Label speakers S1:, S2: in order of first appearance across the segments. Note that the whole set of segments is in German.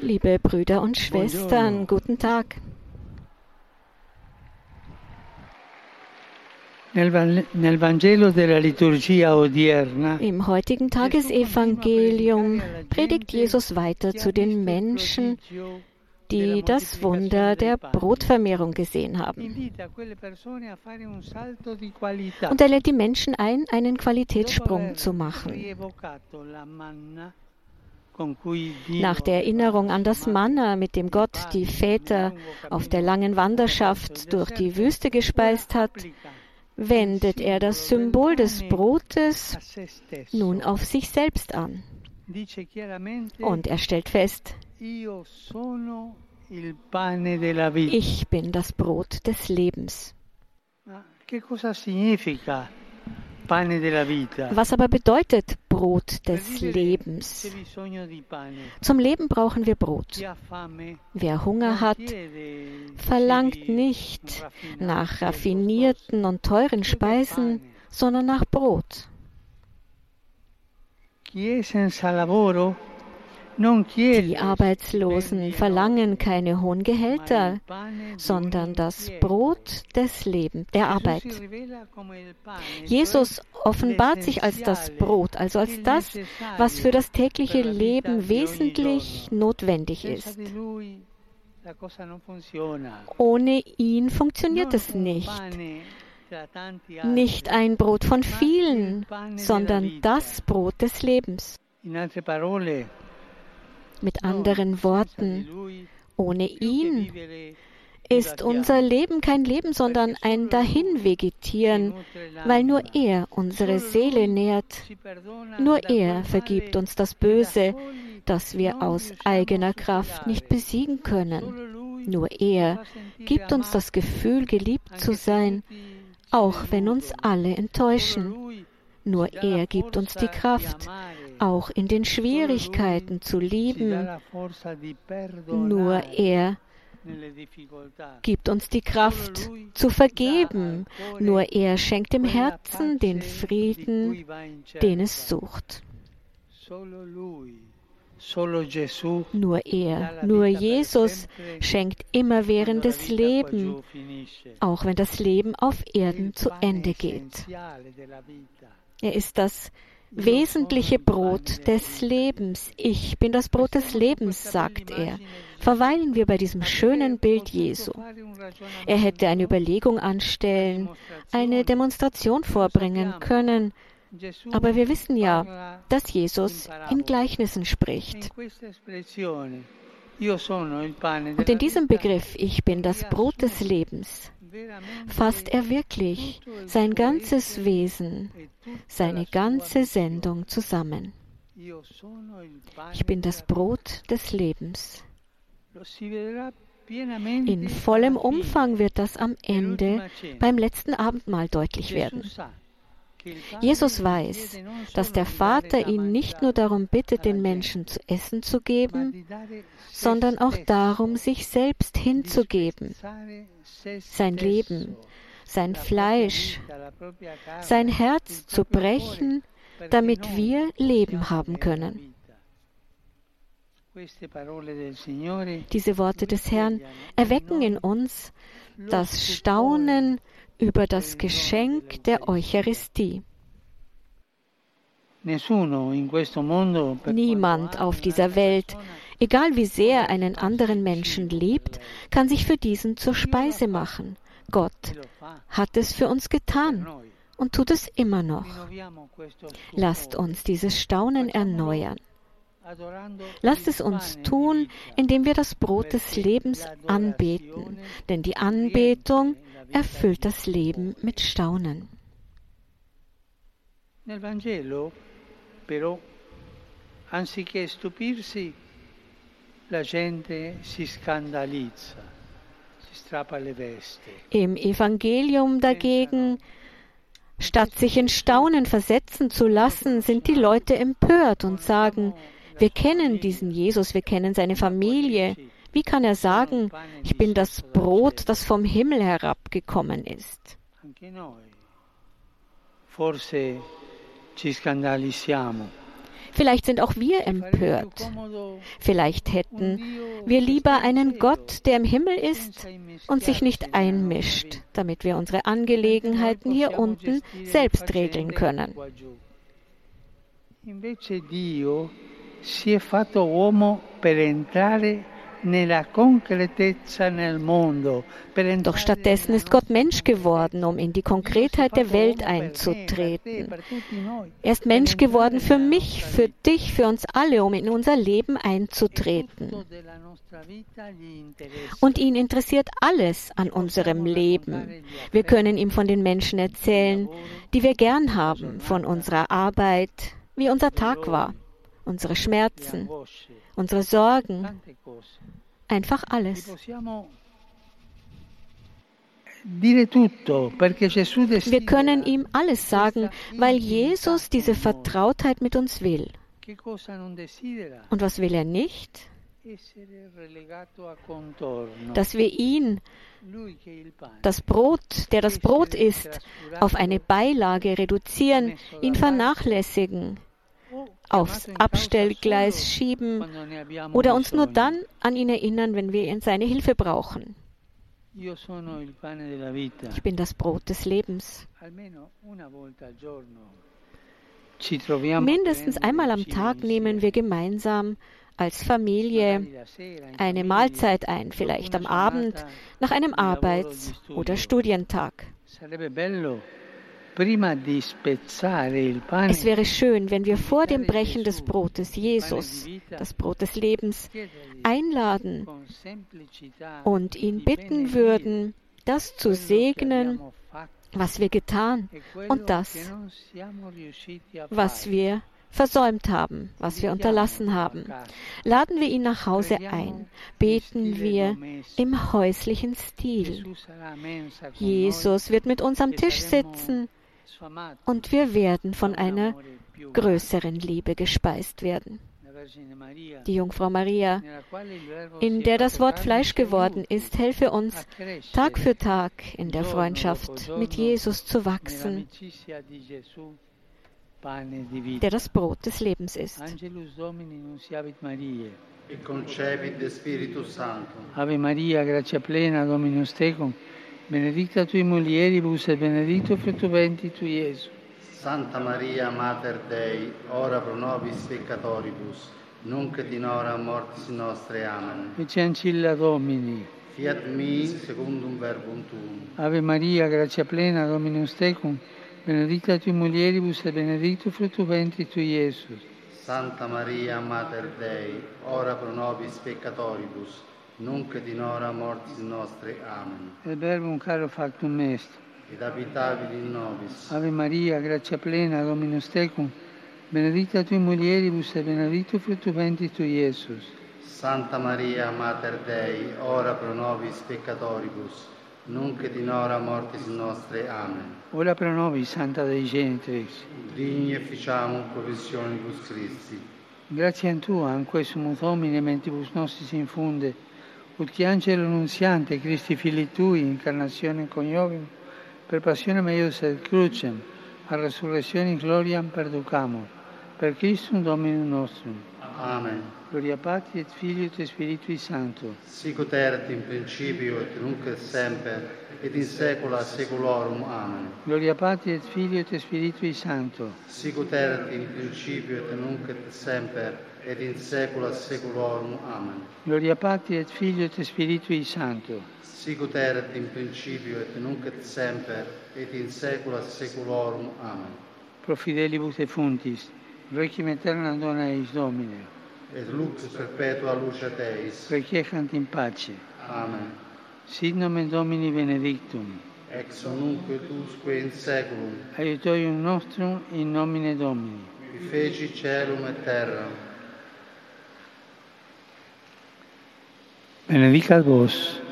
S1: Liebe Brüder und Schwestern, guten Tag. Im heutigen Tagesevangelium predigt Jesus weiter zu den Menschen, die das Wunder der Brotvermehrung gesehen haben. Und er lädt die Menschen ein, einen Qualitätssprung zu machen. Nach der Erinnerung an das Manna, mit dem Gott die Väter auf der langen Wanderschaft durch die Wüste gespeist hat, wendet er das Symbol des Brotes nun auf sich selbst an. Und er stellt fest, ich bin das Brot des Lebens. Was aber bedeutet Brot des Lebens? Zum Leben brauchen wir Brot. Wer Hunger hat, verlangt nicht nach raffinierten und teuren Speisen, sondern nach Brot. Die Arbeitslosen verlangen keine hohen Gehälter, sondern das Brot des Lebens, der Arbeit. Jesus offenbart sich als das Brot, also als das, was für das tägliche Leben wesentlich notwendig ist. Ohne ihn funktioniert es nicht. Nicht ein Brot von vielen, sondern das Brot des Lebens. Mit anderen Worten, ohne ihn ist unser Leben kein Leben, sondern ein Dahinvegetieren, weil nur er unsere Seele nährt. Nur er vergibt uns das Böse, das wir aus eigener Kraft nicht besiegen können. Nur er gibt uns das Gefühl, geliebt zu
S2: se
S1: sein, auch wenn uns alle enttäuschen. Nur er gibt uns die Kraft. Auch in den Schwierigkeiten zu lieben. Nur er gibt uns die Kraft zu vergeben. Nur er schenkt dem Herzen den Frieden, den es sucht. Nur er, nur Jesus schenkt immerwährendes Leben, auch wenn das Leben auf Erden zu Ende geht. Er ist das wesentliche Brot des Lebens. Ich bin das Brot des Lebens, sagt er. Verweilen wir bei diesem schönen Bild Jesu. Er hätte eine Überlegung anstellen, eine Demonstration vorbringen können, aber wir wissen ja, dass Jesus in Gleichnissen spricht. Und in diesem Begriff, ich bin das Brot des Lebens, fasst er wirklich sein ganzes Wesen, seine ganze Sendung zusammen. Ich bin das Brot des Lebens. In vollem Umfang wird das am Ende beim letzten Abendmahl deutlich werden. Jesus weiß, dass der Vater ihn nicht nur darum bittet, den Menschen zu essen zu geben, sondern auch darum, sich selbst hinzugeben, sein Leben, sein Fleisch, sein Herz zu brechen, damit wir Leben haben können. Diese Worte des Herrn erwecken in uns das Staunen über das Geschenk der Eucharistie. Niemand auf dieser Welt, egal wie sehr er einen anderen Menschen liebt, kann sich für diesen zur Speise machen. Gott hat es für uns getan und tut es immer noch. Lasst uns dieses Staunen erneuern. Lasst es uns tun, indem wir das Brot des Lebens anbeten, denn die Anbetung erfüllt das Leben mit Staunen.
S2: Nel Vangelo, però, anziché stupirsi, la gente si scandalizza, si strappa le vesti.
S1: Im Evangelium dagegen, statt sich in Staunen versetzen zu lassen, sind die Leute empört und sagen, wir kennen diesen Jesus, wir kennen seine Familie. Wie kann er sagen, ich bin das Brot, das vom Himmel herabgekommen ist? Vielleicht sind auch wir empört. Vielleicht hätten wir lieber einen Gott, der im Himmel ist und sich nicht einmischt, damit wir unsere Angelegenheiten hier unten selbst regeln können.
S2: Invece Dio si è fatto uomo per entrare
S1: doch stattdessen ist Gott Mensch geworden, um in die Konkretheit der Welt einzutreten. Er ist Mensch geworden für mich, für dich, für uns alle, um in unser Leben einzutreten. Und ihn interessiert alles an unserem Leben. Wir können ihm von den Menschen erzählen, die wir gern haben, von unserer Arbeit, wie unser Tag war, unsere Schmerzen, unsere Sorgen, einfach alles. Wir können ihm alles sagen, weil Jesus diese Vertrautheit mit uns will. Und was will er nicht? Dass wir ihn, das Brot, der das Brot ist, auf eine Beilage reduzieren, ihn vernachlässigen, aufs Abstellgleis schieben oder uns nur dann an ihn erinnern, wenn wir seine Hilfe brauchen. Ich bin das Brot des Lebens. Mindestens einmal am Tag nehmen wir gemeinsam als Familie eine Mahlzeit ein, vielleicht am Abend nach einem Arbeits- oder Studientag. Es wäre schön, wenn wir vor dem Brechen des Brotes Jesus, das Brot des Lebens, einladen und ihn bitten würden, das zu segnen, was wir getan und das, was wir versäumt haben, was wir unterlassen haben. Laden wir ihn nach Hause ein, beten wir im häuslichen Stil. Jesus wird mit uns am Tisch sitzen und wir werden von einer größeren Liebe gespeist werden. Die Jungfrau Maria, in der das Wort Fleisch geworden ist, helfe uns Tag für Tag in der Freundschaft mit Jesus zu wachsen, der das Brot des Lebens ist.
S2: Ave Maria, grazia plena, Dominus tecum, benedicta tui mulieribus et benedictus fructus ventris tui, Iesus.
S3: Santa Maria, Mater Dei, ora pro nobis peccatoribus, nunc et in hora mortis nostre. Amen.
S2: Ecce ancilla Domini.
S3: Fiat mi secundum verbum tuum.
S2: Ave Maria, grazia plena, Dominus tecum, benedicta tui mulieribus et benedictus fructus ventris tui, Iesus.
S3: Santa Maria, Mater Dei, ora pro nobis peccatoribus, nunc et in hora mortis nostre. Amen.
S2: Et verbum caro factum est.
S3: Ed abitavit in nobis.
S2: Ave Maria, grazia plena, Dominus tecum, benedicta tui mulieribus et benedictus fructus ventris tui, Iesus.
S3: Santa Maria, Mater Dei, ora pro nobis peccatoribus, nunc et in hora mortis nostre. Amen.
S2: Ora pro nobis, Santa Dei Genitrix.
S3: Digni efficiamur provisionibus Christi.
S2: Grazie a Tua, anque sumus Domine, mentibus nostris infunde, ut che angelo nunziante, Christi fili Tui, incarnazione coniovim, per passione meius et crucem, a resurrezione gloriam perducamur, per Christum Dominum nostrum.
S3: Amen.
S2: Gloria Patri et Filio et Spiritui Sancto.
S3: Sicut erat in principio et nunc et semper et in saecula saeculorum. Amen.
S2: Gloria Patri et Filio et Spiritui Sancto.
S3: Sicut erat in principio et nunc et semper et in saecula saeculorum. Amen.
S2: Gloria Patri et Filio et Spiritui Sancto.
S3: Sicut erat in principio et nunc et semper et in saecula saeculorum. Amen.
S2: Pro fidelibus defuntis, requiem aeterna dona eis Domine.
S3: Et lux perpetua luce Teis.
S2: Requiescant in pace.
S3: Amen.
S2: Sit nomen Domini benedictum.
S3: Ex nunc et usque in saeculum.
S2: Aiutorium nostrum in nomine Domini.
S3: Qui feci celum et terra.
S2: Benedicat vos,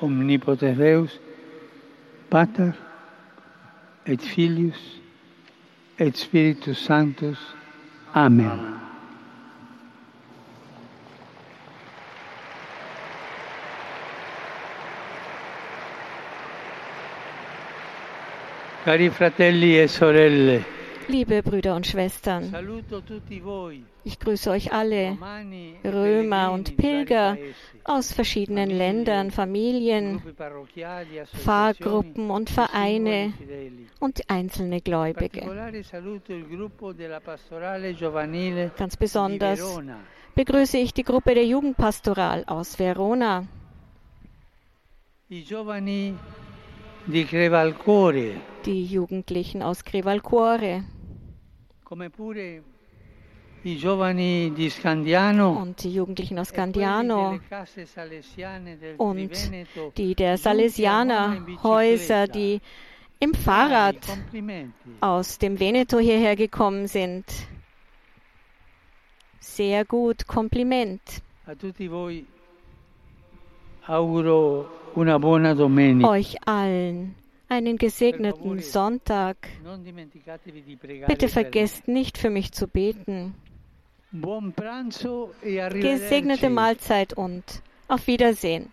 S2: omnipotens Deus, Pater, et Filius, et Spiritus Sanctus. Amen.
S3: Amen.
S2: Cari fratelli e sorelle,
S1: Liebe Brüder und Schwestern, ich grüße euch alle, e Römer und Pilger aus verschiedenen Ländern, Familien, Pfarrgruppen und Vereine und einzelne Gläubige. Ganz besonders begrüße ich die Gruppe der Jugendpastoral aus Verona. Die Jugendlichen aus Crevalcore. Und die Jugendlichen aus Scandiano und die der Salesianerhäuser, die im Fahrrad aus dem Veneto hierher gekommen sind. Sehr gut, Kompliment. Euch allen einen gesegneten Sonntag. Bitte vergesst nicht für mich zu beten. E Gesegnete Mahlzeit und auf Wiedersehen.